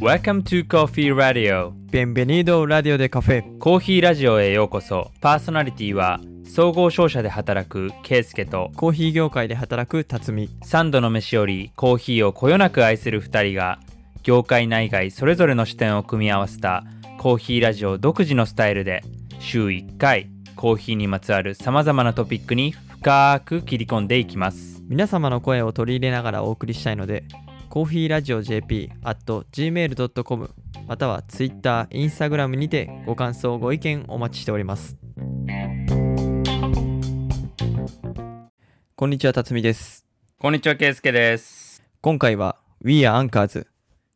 Welcome to Coffee Radio. Bienvenido Radio de Café コーヒーラジオへようこそ。パーソナリティは総合商社で働くケイスケとコーヒー業界で働く辰巳。3度の飯よりコーヒーをこよなく愛する2人が業界内外それぞれの視点を組み合わせたコーヒーラジオ独自のスタイルで週1回コーヒーにまつわるさまざまなトピックに深く切り込んでいきます皆様の声を取り入れながらお送りしたいのでコーヒーラジオ JP at gmail.com または Twitter、Instagram にてご感想、ご意見お待ちしております。こんにちは辰巳です。こんにちはケイスケです。今回は We are Anchors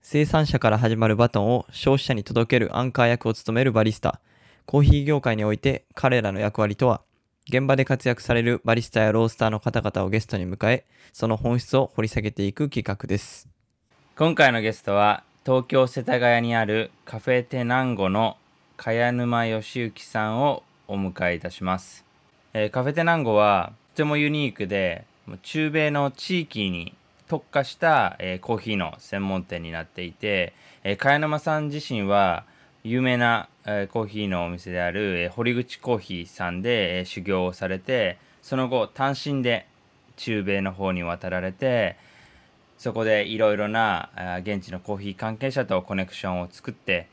生産者から始まるバトンを消費者に届けるアンカー役を務めるバリスタ。コーヒー業界において彼らの役割とは現場で活躍されるバリスタやロースターの方々をゲストに迎えその本質を掘り下げていく企画です。今回のゲストは東京世田谷にあるカフェテナンゴの茅沼義行さんをお迎えいたします、えーカフェテナンゴはとてもユニークで中米の地域に特化した、えーコーヒーの専門店になっていて、えー茅沼さん自身は有名な、えコーヒーのお店である、え堀口コーヒーさんで、え修行をされてその後単身で中米の方に渡られてそこでいろいろな現地のコーヒー関係者とコネクションを作って、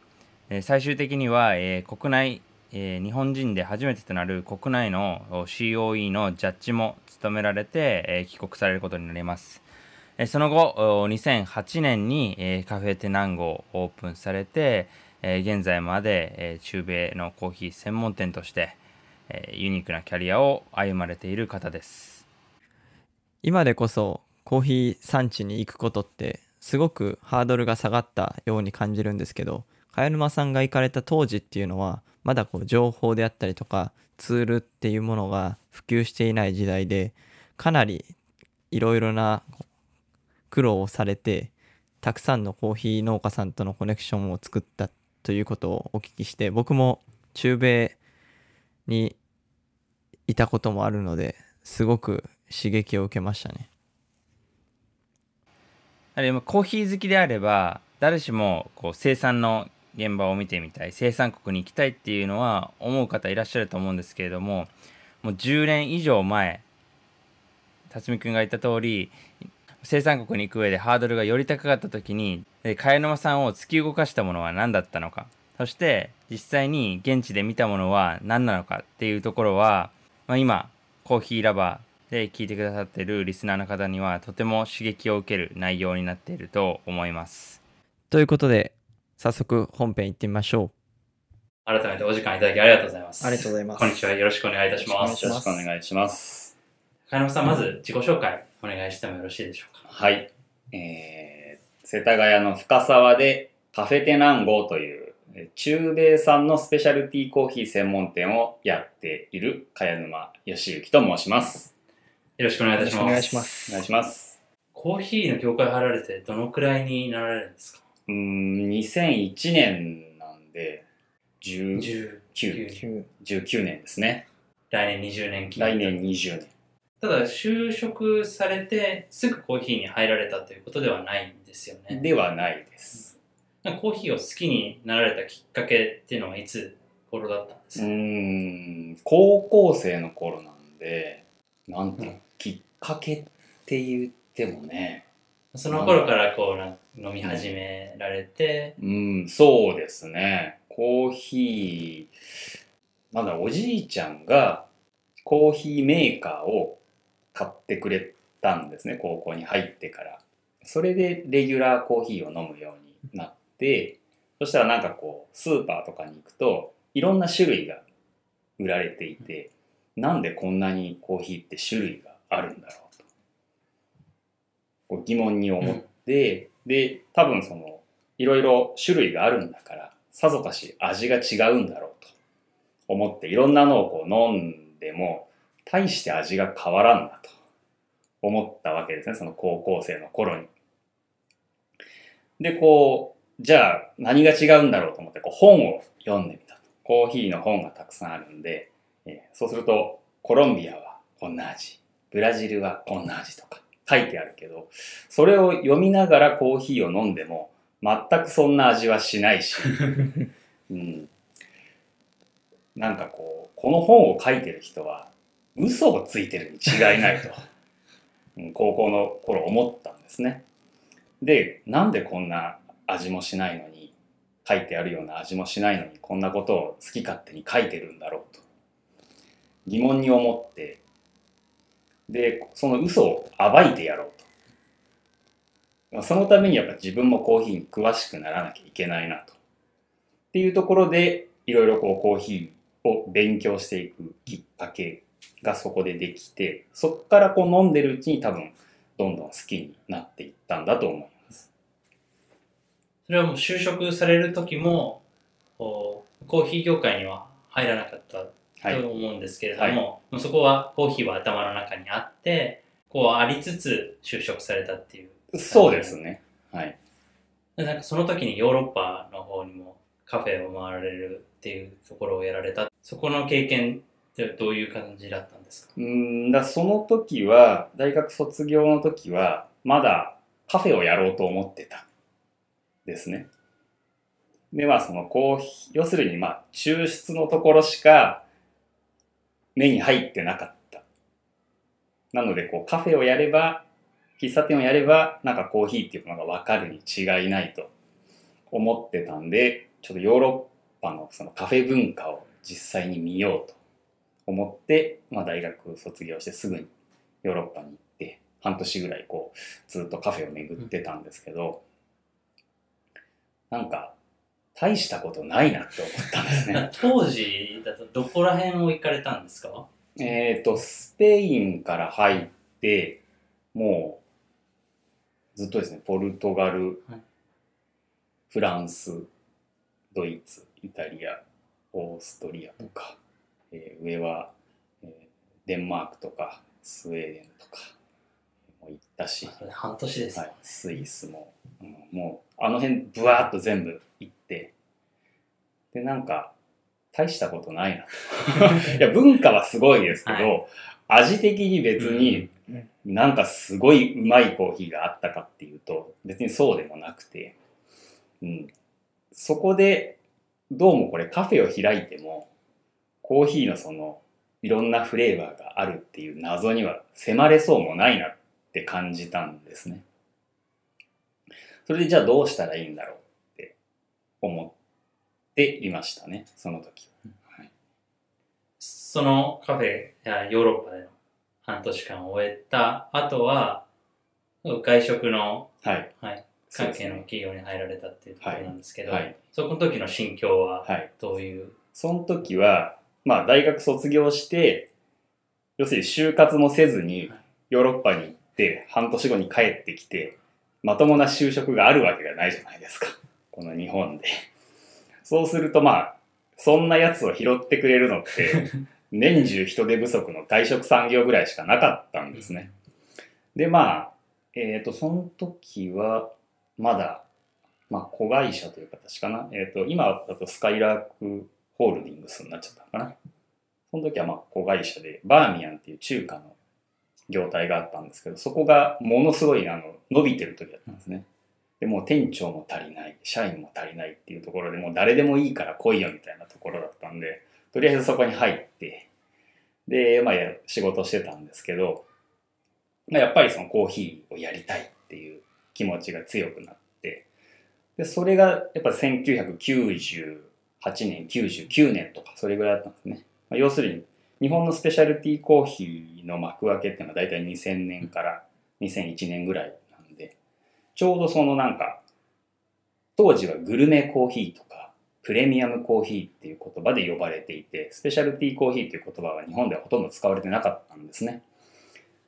え最終的には、え国内、え日本人で初めてとなる国内の COE のジャッジも務められて、え帰国されることになります。その後2008年に、カフェテナンゴをオープンされて、え現在まで、え中米のコーヒー専門店として、えユニークなキャリアを歩まれている方です。今でこそコーヒー産地に行くことってすごくハードルが下がったように感じるんですけど茅沼さんが行かれた当時っていうのはまだこう情報であったりとかツールっていうものが普及していない時代でかなりいろいろな苦労をされてたくさんのコーヒー農家さんとのコネクションを作ったっということをお聞きして僕も中米にいたこともあるのですごく刺激を受けましたね。あれコーヒー好きであれば誰しもこう生産の現場を見てみたい生産国に行きたいっていうのは思う方いらっしゃると思うんですけれどももう10年以上前辰巳君が言った通り生産国に行く上でハードルがより高かった時にで茅沼さんを突き動かしたものは何だったのか。そして実際に現地で見たものは何なのかっていうところは、まあ、今コーヒーラバーで聞いてくださってるリスナーの方にはとても刺激を受ける内容になっていると思います。ということで早速本編行ってみましょ改めてお時間いただきありがとうございます。ありがとうございます。こんにちは。よろしくお願いいたしまよすろしくお願いします。茅沼さんまず自己紹介お願いしてもよろしいでしょうか？はい。えー、世田谷の深沢でカフェテナンゴというえー中米産のスペシャルティーコーヒー専門店をやっている茅沼義行と申します。よろしくお願いいたしますお願いしますお願いします。コーヒーの業界入られてどのくらいになられるんですか？うーん、2001年なんで、19 19 19年ですね。来年20年記念来年20年。ただ就職されてすぐコーヒーに入られたということではないんですよね。ではないです。コーヒーを好きになられたきっかけっていうのはいつ頃だったんですうか、ーん高校生の頃なんでなんていうのきっかけって言ってもねその頃からこうな飲み始められて、うんそうですね。コーヒーなんだおじいちゃんがコーヒーメーカーを買ってくれたんですね高校に入ってから。それでレギュラーコーヒーを飲むようになってそしたらなんかこうスーパーとかに行くといろんな種類が売られていてなんでこんなにコーヒーって種類があるんだろうと。こう疑問に思って、で多分そのいろいろ種類があるんだからさぞかし味が違うんだろうと思っていろんなのをこう飲んでも大して味が変わらんなと思ったわけですねその高校生の頃に。でこうじゃあ何が違うんだろうと思ってこう本を読んでみたと。コーヒーの本がたくさんあるんで、えーそうするとコロンビアはこんな味ブラジルはこんな味とか書いてあるけど、それを読みながらコーヒーを飲んでも、全くそんな味はしないし、うん、なんかこう、この本を書いてる人は、嘘をついてるに違いないと、うん高校の頃思ったんですね。で、なんでこんな味もしないのに、書いてあるような味もしないのに、こんなことを好き勝手に書いてるんだろうと、疑問に思って、で、その嘘を暴いてやろうと。まあそのためにやっぱ自分もコーヒーに詳しくならなきゃいけないなと。っていうところで、いろいろこうコーヒーを勉強していくきっかけがそこでできて、そこからこう飲んでるうちに多分、どんどん好きになっていったんだと思います。それはもう就職される時も、コーヒー業界には入らなかったはい。と思うんですけれども、もうそこはコーヒーは頭の中にあって、こうありつつ就職されたっていう。そうですね。はい。でなんかその時にヨーロッパの方にもカフェを回られるっていうところをやられた。そこの経験どういう感じだったんですか？うんだその時は、大学卒業の時は、まだカフェをやろうと思ってた。ですね。で、まあそのコーヒー、要するにまあ抽出のところしか目に入ってなかった。なのでこうカフェをやれば、喫茶店をやれば、なんかコーヒーっていうのがわかるに違いないと思ってたんで、ちょっとヨーロッパのそのカフェ文化を実際に見ようと思って、まあ、大学卒業してすぐにヨーロッパに行って半年ぐらいこうずっとカフェを巡ってたんですけど、なんか大したことないなって思ったんですね。当時だとどこら辺を行かれたんですか？えっとスペインから入ってもうずっとですねポルトガル、はいフランスドイツイタリアオーストリアとか、えー上は、えーデンマークとかスウェーデンとかも行ったし、半年ですよ、はい、スイスも、うんもうあの辺ブワーッと全部行って。でなんか大したことないな。と いや文化はすごいですけど、味的に別にうん。なんかすごいうまいコーヒーがあったかっていうと別にそうでもなくて、うん、そこでどうもこれカフェを開いてもコーヒーのそのいろんなフレーバーがあるっていう謎には迫れそうもないなって感じたんですね。それでじゃあどうしたらいいんだろうって思っていましたね、その時は。はい、そのカフェやヨーロッパでの半年間を終えた後は外食の、はい。はい、関係の企業に入られたっていうところなんですけど、はい。そこの時の心境ははい。どういう、その時は、まあ大学卒業して、要するに就活もせずにヨーロッパに行って半年後に帰ってきて、まともな就職があるわけがないじゃないですか。この日本で。そうするとまあ、そんなやつを拾ってくれるのって、年中人手不足の外食産業ぐらいしかなかったんですね。でまあ、えっ、と、その時は、まだ、まあ、子会社という形かな。えっ、と、今だとスカイラークホールディングスになっちゃったのかな。その時はまあ子会社で、バーミヤンっていう中華の業態があったんですけど、そこがものすごいあの伸びてる時だったんですね。でもう店長も足りない、社員も足りないっていうところでもう誰でもいいから来いよみたいなところだったんで、とりあえずそこに入って、で、まあ仕事してたんですけど、まあやっぱりそのコーヒーをやりたいっていう気持ちが強くなって、で、それがやっぱ1998 8年、99年とかそれぐらいだったんですね。まあ、要するに日本のスペシャルティーコーヒーの幕開けっていうのは大体2000年から2001年ぐらいなんで、ちょうどそのなんか、当時はグルメコーヒーとか、プレミアムコーヒーっていう言葉で呼ばれていて、スペシャルティーコーヒーっていう言葉は日本ではほとんど使われてなかったんですね。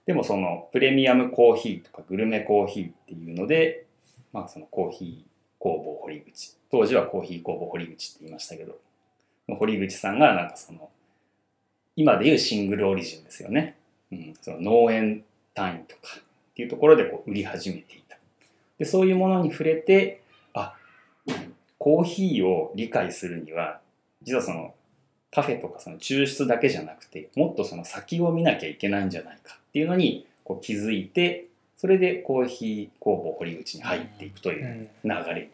でもそのプレミアムコーヒーとかグルメコーヒーっていうので、まあそのコーヒー工房堀口、当時はコーヒー工房堀口って言いましたけど、堀口さんがなんかその、今でいうシングルオリジンですよね。うん、その農園単位とかっていうところでこう売り始めていた。で、そういうものに触れて、あ、コーヒーを理解するには、実はそのカフェとかその抽出だけじゃなくて、もっとその先を見なきゃいけないんじゃないかっていうのにこう気づいて、それでコーヒー工房堀口に入っていくという流れに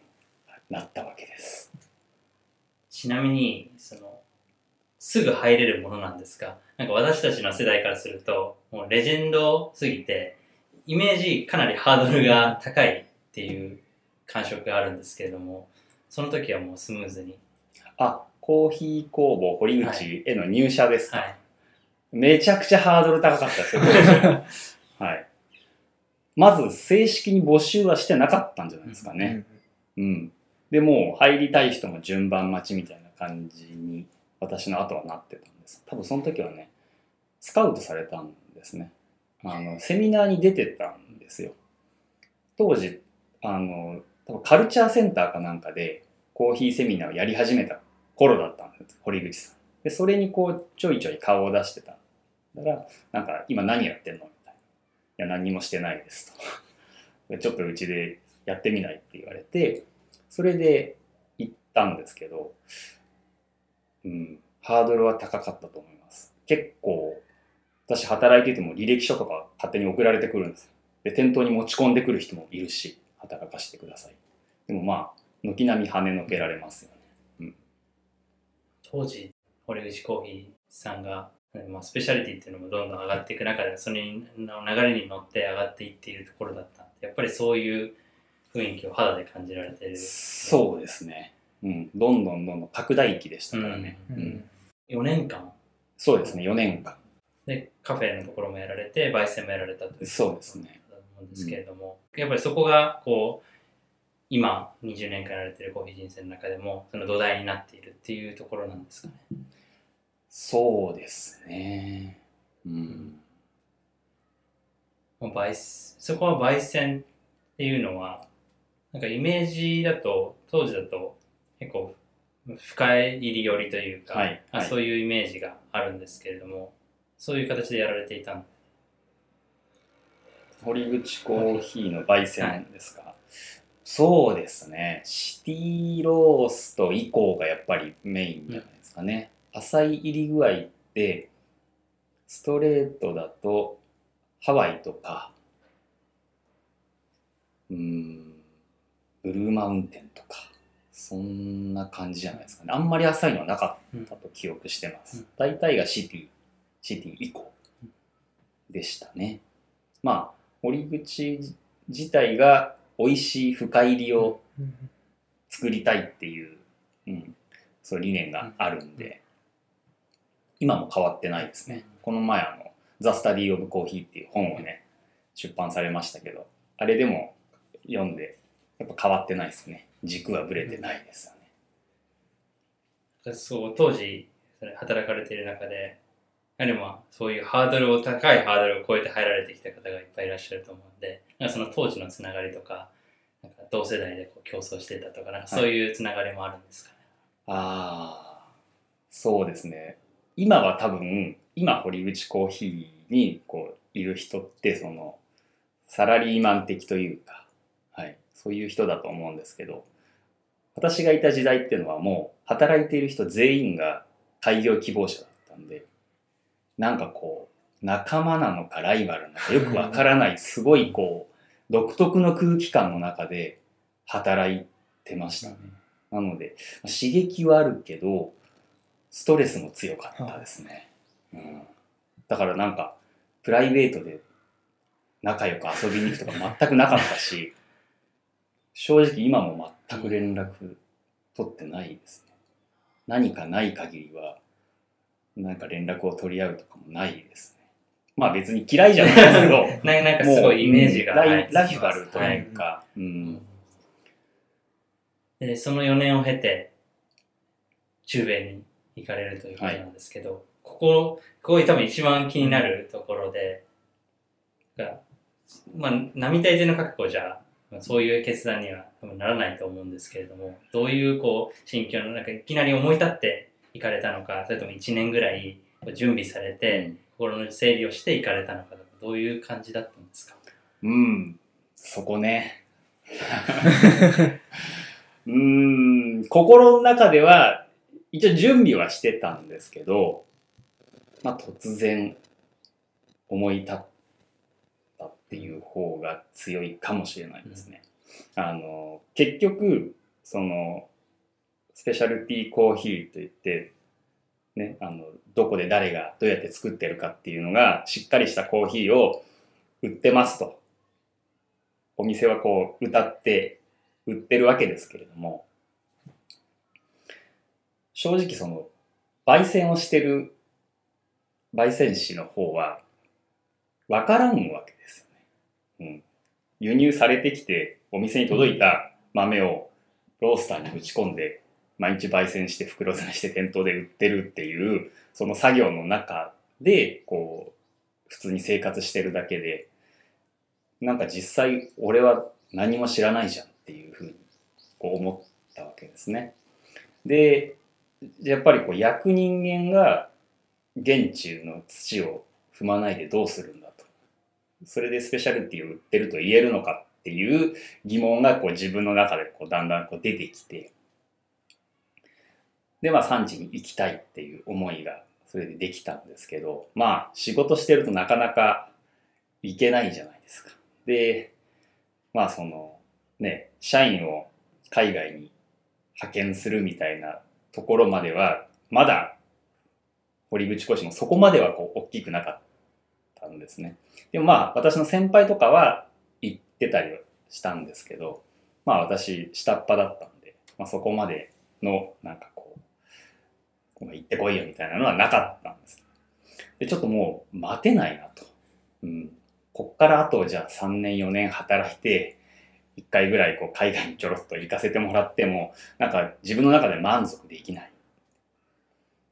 なったわけです。ちなみに、その、すぐ入れるものなんですが、なんか私たちの世代からすると、もうレジェンドすぎて、イメージかなりハードルが高いっていう感触があるんですけれども、その時はもうスムーズに。あ、コーヒー工房堀口への入社ですか、はい。めちゃくちゃハードル高かったですよ、はい。まず正式に募集はしてなかったんじゃないですかね。うん。でもう入りたい人の順番待ちみたいな感じに私の後はなってたんです。多分その時はね、スカウトされたんですね。あの、セミナーに出てたんですよ。当時、あの、多分カルチャーセンターかなんかでコーヒーセミナーをやり始めた頃だったんです、堀口さん。で、それにこう、ちょいちょい顔を出してた。だから、なんか、今何やってんのや、何もしてないですと。ちょっとうちでやってみないって言われて、それで行ったんですけど、うん、ハードルは高かったと思います。結構、私働いてても履歴書とか勝手に送られてくるんです。で、店頭に持ち込んでくる人もいるし、働かしてください。でもまあ、軒並み跳ねのけられますよね。うん当時、堀口コーヒーさんが、まあ、スペシャリティっていうのもどんどん上がっていく中で、それの流れに乗って上がっていっているところだったんで、やっぱりそういう雰囲気を肌で感じられている。そうですね。うん。どんどんどんどん拡大期でしたからね。ううんん。4年間そうですね、4年間。でカフェのところもやられて焙煎もやられたというそうですねだと思うんですけれども、やっぱりそこがこう今20年間やられてるコーヒー人生の中でもその土台になっているっていうところなんですかね。そうですね。うん。もう焙そこは焙煎っていうのはなんかイメージだと当時だと結構深入り寄りというか、はいはいあそういうイメージがあるんですけれどもそういう形でやられていたん堀口コーヒーの焙煎ですか、そうですね。シティロースト以降がやっぱりメインじゃないですかね。浅い入り具合って、ストレートだとハワイとか、うーん、ブルーマウンテンとか、そんな感じじゃないですかね。あんまり浅いのはなかったと記憶してます。うん大体がシティ、シティ以降でしたね。まあ、堀口自体が美味しい深入りを作りたいっていう、うん、そういう理念があるんで、今も変わってないですね。この前あの、ザ・スタディ・オブ・コーヒーっていう本をね、出版されましたけど、あれでも読んで、やっぱ変わってないですね。軸はぶれてないですよね。そう当時働かれている中でやはりまあそういうハードルを高いハードルを超えて入られてきた方がいっぱいいらっしゃると思うんでなんかその当時のつながりとかなんか同世代でこう競争してたとかなんかそういうつながりもあるんですかね、ああ、そうですね。今は多分、今堀口コーヒーにこういる人って、その、サラリーマン的というか、はい、そういう人だと思うんですけど、私がいた時代っていうのはもう、働いている人全員が開業希望者だったんで、なんかこう、仲間なのかライバルなのかよくわからない、すごいこう、独特の空気感の中で働いてましたね。なので、刺激はあるけど、ストレスも強かったですね。うん、だからなんか、プライベートで仲良く遊びに行くとか全くなかったし、正直今も全く連絡取ってないですね。何かない限りは、なんか連絡を取り合うとかもないですね。まあ別に嫌いじゃないですけど、ななんかすごいイメージがラはいイライバルとはいいうか、うんでその4年を経て中米に行かれるということなんですけど、ここここ多分一番気になるところで、がまあ並大抵の覚悟じゃまあそういう決断には多分ならないと思うんですけれどもどういうこう心境のなんかいきなり思い立って行かれたのかそれとも1年ぐらい準備されて、心の整理をして行かれたのかどういう感じだったんですか？うん、そこね。うーん、心の中では、一応準備はしてたんですけど、まあ突然思い立ったっっていう方が強いかもしれないですね。あの結局そのスペシャルティーコーヒーといって、ね、あのどこで誰がどうやって作ってるかっていうのがしっかりしたコーヒーを売ってますとお店はこう歌って売ってるわけですけれども正直その焙煎をしてる焙煎士の方は分からんわけですよね。うん、輸入されてきてお店に届いた豆をロースターにぶち込んで毎日焙煎して袋詰めして店頭で売ってるっていうその作業の中でこう普通に生活してるだけでなんか実際俺は何も知らないじゃんっていうふうにこう思ったわけですね。でやっぱりこう焼く人間が現地の土を踏まないでどうするんだと。それでスペシャルティを売ってると言えるのかっていう疑問がこう自分の中でこうだんだんこう出てきて。でまあ産地に行きたいっていう思いがそれでできたんですけど。まあ仕事してるとなかなか行けないじゃないですか。でまあそのね社員を海外に派遣するみたいなところまではまだ堀口講師もそこまではこう大きくなかったんですね。でもまあ私の先輩とかは行ってたりはしたんですけどまあ私下っ端だったんで、まあ、そこまでのなんかこう行ってこいよみたいなのはなかったんです。でちょっともう待てないなと。うん、こっからあとじゃあ3年4年働いて1回ぐらいこう海外にちょろっと行かせてもらってもなんか自分の中で満足できない。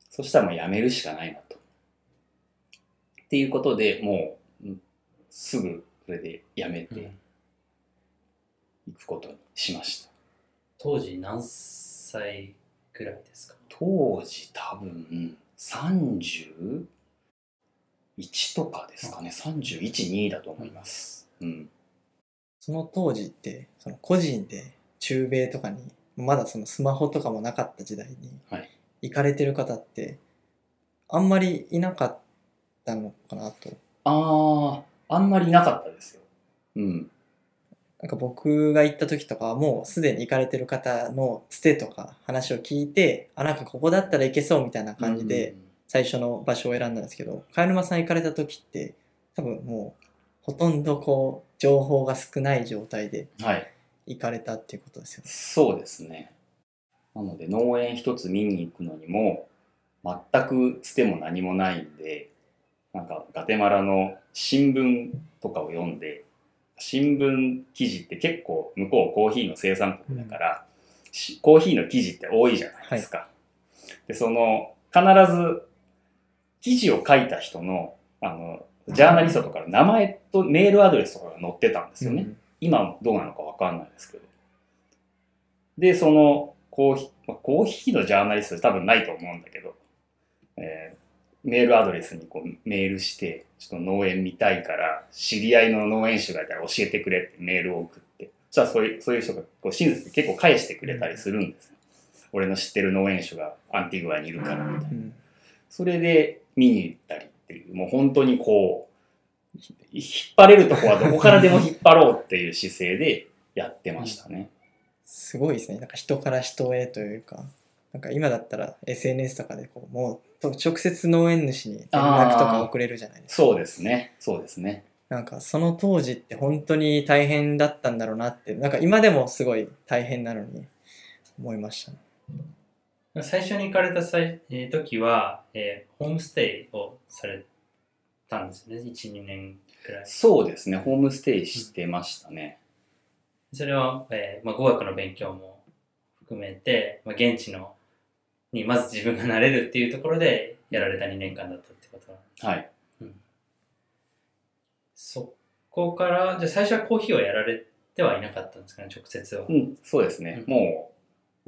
そしたらもうやめるしかないなと。っていうことでもううんすぐそれでやめていくことにしました。当時何歳ぐらいですか？当時多分31とかですかね。31、2だと思います。うん。その当時ってその個人で中米とかにまだそのスマホとかもなかった時代にはい行かれてる方ってあんまりいなかったのかなとああ、あんまりなかったですよ。うん。なんか僕が行った時とかはもうすでに行かれてる方のつてとか話を聞いてあなんかここだったら行けそうみたいな感じで最初の場所を選んだんですけど貝沼さん行かれた時って多分もうほとんどこう情報が少ない状態でうん。はい。行かれたっていうことですよね。そうですね。なので農園一つ見に行くのにも全くつても何もないんでなんかガテマラの新聞とかを読んで新聞記事って結構向こうコーヒーの生産国だから、しコーヒーの記事って多いじゃないですか。でその必ず記事を書いた人のあのジャーナリストとかの名前とメールアドレスとかが載ってたんですよね。今どうなのかわかんないですけど。で、そのコーヒー、まあコーヒーのジャーナリスト多分ないと思うんだけど、えーメールアドレスにこうメールして、ちょっと農園見たいから、知り合いの農園主がいたら教えてくれってメールを送って、そしたらそういうそういう人がこう親切に結構返してくれたりするんですよ。俺の知ってる農園主がアンティグアにいるからみたいな。うんそれで見に行ったりっていう、もう本当にこう、ひ引っ張れるとこはどこからでも引っ張ろうっていう姿勢でやってましたね。すごいですね。なんか人から人へというか、なんか今だったら SNS とかでこう、もうと直接農園主に連絡とか送れるじゃないですか。そうですね。そうですね。なんかその当時って本当に大変だったんだろうなって、なんか今でもすごい大変なのに思いましたね。最初に行かれた際、えー時は、えーホームステイをされたんですね。1、2年くらい。そうですね。ホームステイしてましたね。それは、えーまあ、語学の勉強も含めて、まあ、現地のにまず自分がなれるっていうところでやられた2年間だったってことなんですはい。そこから、じゃあ最初はコーヒーをやられてはいなかったんですかね、直接は。うん、そうですね。うんもう、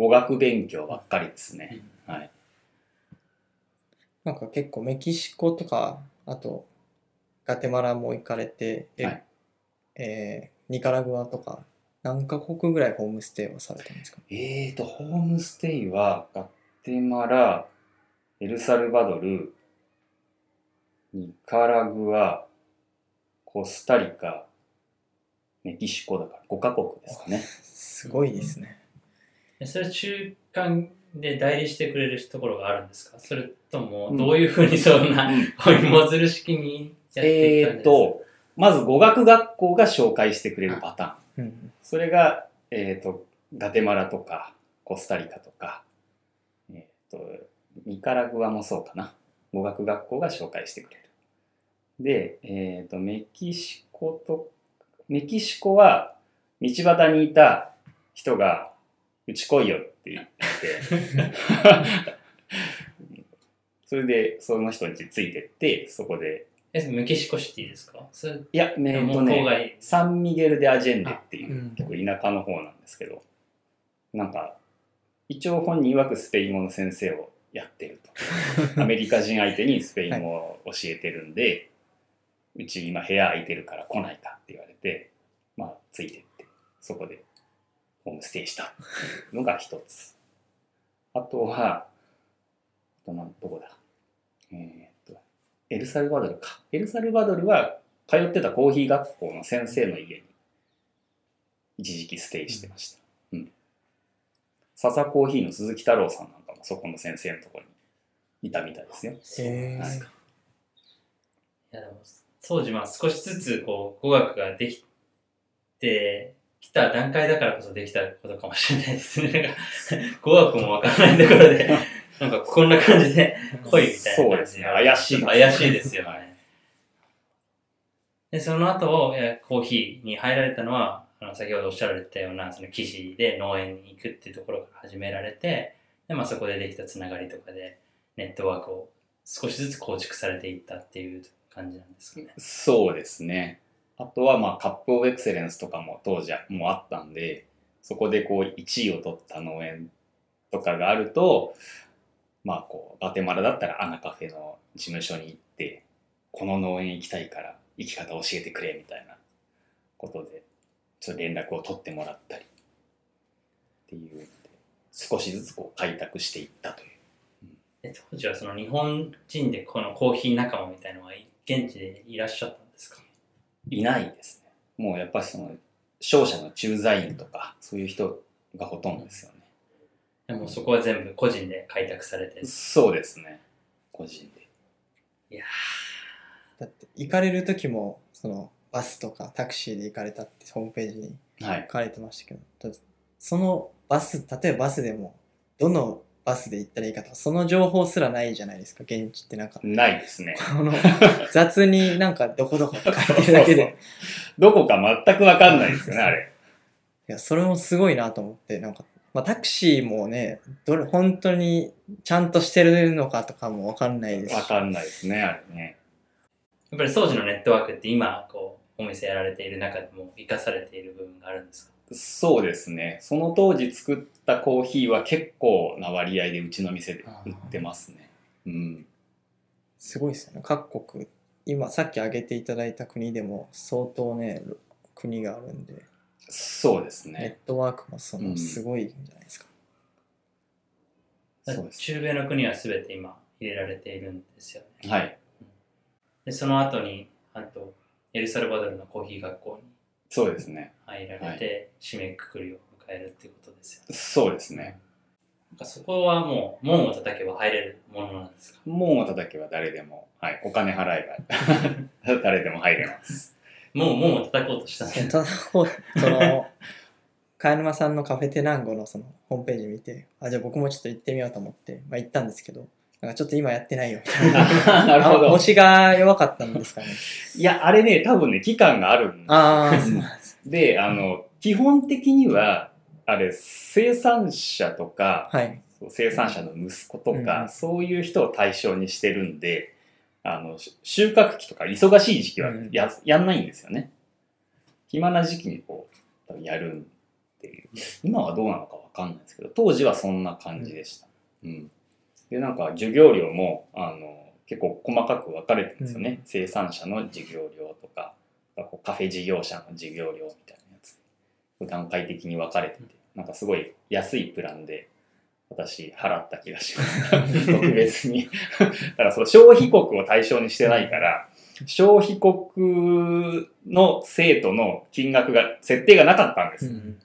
語学勉強ばっかりですね。はい。なんか結構メキシコとか、あとガテマラも行かれて、えはいえーニカラグアとか、何カ国ぐらいホームステイをされたんですか？えーと、ホームステイは、ガテマラ、エルサルバドル、ニカラグア、コスタリカ、メキシコだから5カ国ですかね。すごいですね。えそれ中間で代理してくれるところがあるんですか？それとも、どういうふうにそんな、こういう芋づる式にやっていったんですか？えーっ、と、まず語学学校が紹介してくれるパターン。うん。それが、えーっ、と、ガテマラとか、コスタリカとか、えーっ、と、ニカラグアもそうかな。語学学校が紹介してくれる。で、えーっ、と、メキシコと、メキシコは、道端にいた人が、うち来いよって言って、それで、その人についてって、そこで、え、メキシコシティですか？いや、えーっ、とね、外。サンミゲル・デ・アジェンデっていう、うん。結構田舎の方なんですけど、なんか、一応本人曰くスペイン語の先生をやってると。アメリカ人相手にスペイン語を教えてるんで、うち今部屋空いてるから来ないかって言われて、まあ、ついてって、そこでホームステイしたっていうのが一つ。あとは、あとなんどこだ？えーっと、エルサルバドルか。エルサルバドルは通ってたコーヒー学校の先生の家に一時期ステイしてました。うん。笹コーヒーの鈴木太郎さんなんかもそこの先生のところにいたみたいですよ。へーはいいやでも当時まあ少しずつこう語学ができてきた段階だからこそできたことかもしれないですね。なんか語学もわからないところで、なんかこんな感じで来いみたいなそうですね怪しい怪しいですよはね。で、その後、えコーヒーに入られたのは、あの先ほどおっしゃられたようなその記事で農園に行くっていうところから始められて、でまあ、そこでできたつながりとかでネットワークを少しずつ構築されていったっていう感じなんですかね。そうですね。あとはまあカップオブエクセレンスとかも当時もうあったんで、そこでこう1位を取った農園とかがあると、まあこう、ガテマラだったらアナカフェの事務所に行って、この農園行きたいから生き方教えてくれみたいなことで、ちょっと連絡を取ってもらったりっていうので、少しずつこう開拓していったという。で当時はその日本人でこのコーヒー仲間みたいのは現地でいらっしゃったいないですね。もうやっぱりその商社の駐在員とかそういう人がほとんどですよね。でもそこは全部個人で開拓されて。そうですね。個人で。いやだって行かれる時もそのバスとかタクシーで行かれたってホームページにはい。書かれてましたけどだってそのバス例えばバスでもどのバスで行ったらいいかとかその情報すらないじゃないですか現地ってなんかないですね。この 雑になんかどこどこって書いてるだけでそうそうどこか全くわかんないですよね、あれ。いやそれもすごいなと思ってなんか、まあ、タクシーもねどれ本当にちゃんとしてるのかとかもわかんないですしわかんないですね、あれね。やっぱり当時のネットワークって今こうお店やられている中でも生かされている部分があるんですか？そうですね。その当時作ったコーヒーは結構な割合でうちの店で売ってますね。うん。すごいですよね各国今さっき挙げていただいた国でも相当ね国があるんでそうですネね。ットワークもそうんのすごいんじゃないですか、そうです。中米の国は全て今入れられているんですよね。はい。で、その後に、あと、エルサルバドルのコーヒー学校にそうですね。入られて、締めくくりを迎えるっていうことですよね。そうですね。なんかそこはもう、門を叩けば入れるものなんですか？門を叩けば誰でも、はい、お金払えば 誰でも入れます。もう門を叩こうとしたんですただこうその茅沼さんのカフェテナンゴのそのホームページ見てあじゃあ僕もちょっと行ってみようと思って、まあ、行ったんですけどなんかちょっと今やってないよみたいななるほどあ推。しが弱かったんですかねいや、あれね、多分ね、期間があるんですよああそうなんですで、あの、基本的には、あれ、生産者とか、はい生産者の息子とか、うんそういう人を対象にしてるんで、あの、し収穫期とか忙しい時期はうんや,、やんないんですよね。暇な時期にこう、多分やるっていう。今はどうなのかわかんないですけど、当時はそんな感じでした。うん。で、なんか授業料も、あの、結構細かく分かれてるんですよね。うん生産者の授業料とか、カフェ事業者の授業料みたいなやつ。段階的に分かれてて、なんかすごい安いプランで、私払った気がします。特別に。だからそう消費国を対象にしてないから、消費国の生徒の金額が、設定がなかったんです。うん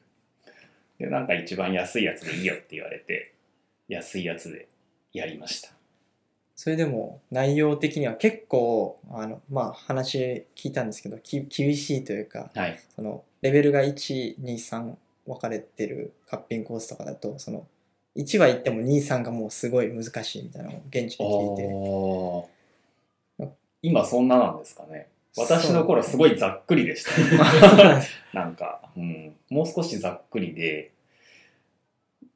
で、なんか一番安いやつでいいよって言われて、安いやつでやりました。それでも内容的には結構あのまあ話聞いたんですけどき厳しいというかはい。そのレベルが123分かれてるカッピングコースとかだとその1は行っても23がもうすごい難しいみたいなのを現地で聞いて今そんななんですかね。私の頃すごいざっくりでした、そう なんですなんか、うん、もう少しざっくりで、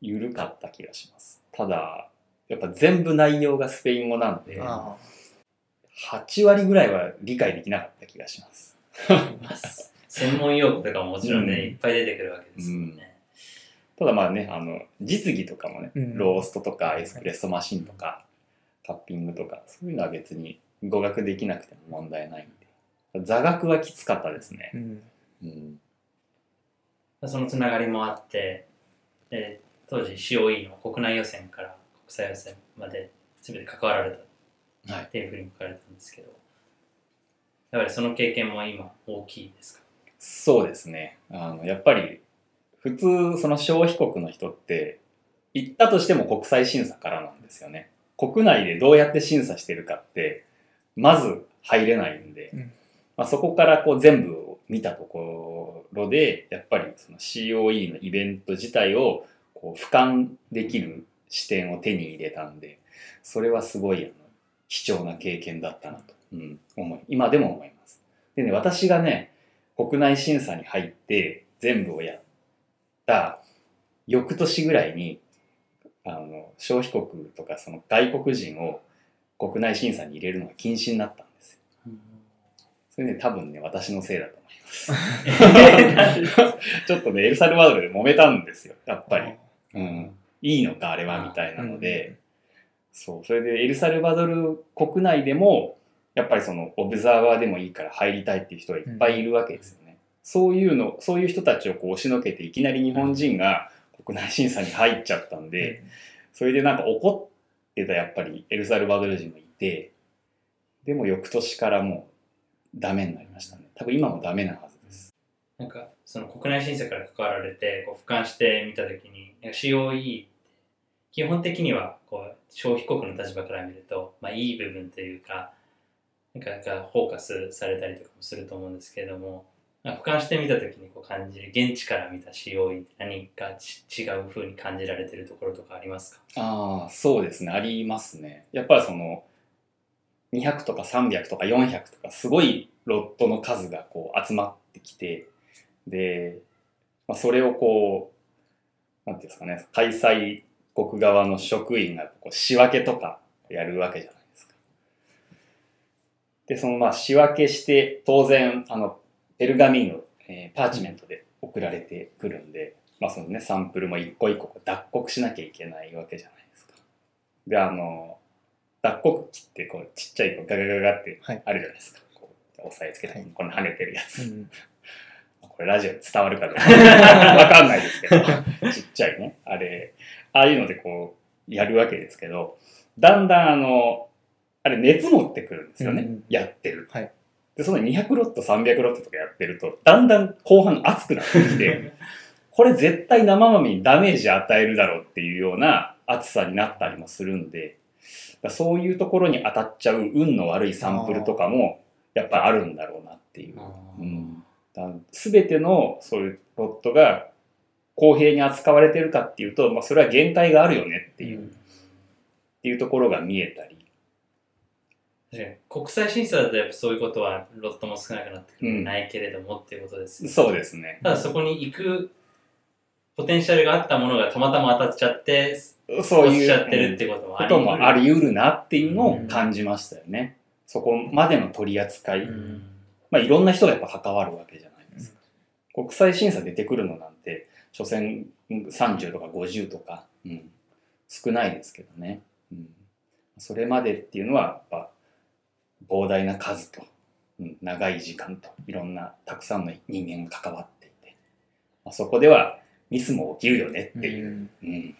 緩かった気がします。ただ、やっぱ全部内容がスペイン語なんで、あ8割ぐらいは理解できなかった気がします。専門用語とかももちろんね、うんいっぱい出てくるわけですもんね。ただまあね、あの、実技とかもね、うんローストとかエスプレッソマシンとか、タッピングとか、そういうのは別に語学できなくても問題ないんで。座学はきつかったですねー。うんうん。そのつながりもあって、で当時 COE の国内予選から国際予選まで全て関わられたはい。っていうふうに書かれたんですけど、やっぱりその経験も今大きいですか？そうですね。あの、やっぱり、普通、その消費国の人って、行ったとしても国際審査からなんですよね。国内でどうやって審査してるかって、まず入れないんで、うんまあ、そこからこう全部を見たところで、やっぱりその COE のイベント自体をこう俯瞰できる視点を手に入れたんで、それはすごいあの貴重な経験だったなと、うん、思い、今でも思います。でね、私がね、国内審査に入って全部をやった翌年ぐらいに、あの、消費国とかその外国人を国内審査に入れるのが禁止になったんですよ。それね、多分ね、私のせいだと思います。ちょっとね、エルサルバドルで揉めたんですよ、やっぱり。うん。いいのか、あれは、みたいなので、そう。それで、エルサルバドル国内でも、やっぱりその、オブザーバーでもいいから入りたいっていう人がいっぱいいるわけですよね。そういうの、そういう人たちをこう押しのけて、いきなり日本人が国内審査に入っちゃったんで、それでなんか怒ってたやっぱりエルサルバドル人もいて、でも翌年からもうダメになりましたね。多分今もダメなはず。なんかその国内審査から関わられてこう俯瞰してみたときに COE って基本的にはこう消費国の立場から見ると、まあ、いい部分というかなんかがフォーカスされたりとかもすると思うんですけれどもなんか俯瞰してみたときにこう感じる現地から見た COE って何かち違う風に感じられてるところとかありますか？ああ、そうですね。ありますね。やっぱりその、200とか300とか400とか、すごいロットの数がこう集まってきて、で、まあ、それをこう、なんていうんですかね、開催国側の職員がこう仕分けとかやるわけじゃないですか。で、そのまあ仕分けして、当然、あの、ペルガミーノ、えーパーチメントで送られてくるんで、まあそのね、サンプルも一個一個脱穀しなきゃいけないわけじゃないですか。で、あの、脱穀機ってこうちっちゃいこうガガガガってはいあるじゃないですか。こう押さえつけて、はいこの跳ねてるやつ。うんこれラジオで伝わるかどうか。わかんないですけど、ちっちゃいね、あれ、ああいうのでこう、やるわけですけど、だんだんあの、あれ熱持ってくるんですよね、うんうんやってる。はい。で、その200ロット、300ロットとかやってると、だんだん後半熱くなってきて、これ絶対生豆にダメージ与えるだろうっていうような熱さになったりもするんで、そういうところに当たっちゃう運の悪いサンプルとかも、やっぱあるんだろうなっていう。うんすべてのそういうロットが公平に扱われてるかっていうと、まあ、それは限界があるよねっていう,、っていうところが見えたり、国際審査だとやっぱそういうことはロットも少なくなってくる、うん。ないけれどもっていうことですそうですね。ただそこに行くポテンシャルがあったものがたまたま当たっちゃって、そういう落ちちゃってるってこともこありともある。り得るなっていうのを感じましたよね。そこまでの取り扱い、うんまあいろんな人がやっぱ関わるわけじゃないですか。国際審査出てくるのなんて、所詮30とか50とか、うん、少ないですけどね。うん、それまでっていうのは、やっぱ膨大な数と、うん、長い時間と、いろんなたくさんの人間が関わっていて、まあ、そこではミスも起きるよねっていう。うん。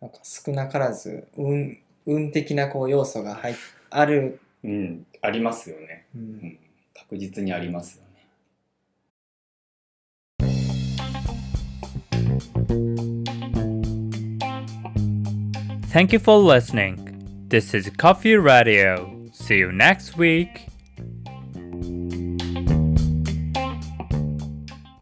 なんか少なからず運運的なこう要素が入っある。うん、ありますよね。ううんん、確実にありますよね。 Thank you for listening. This is Coffee Radio. See you next week.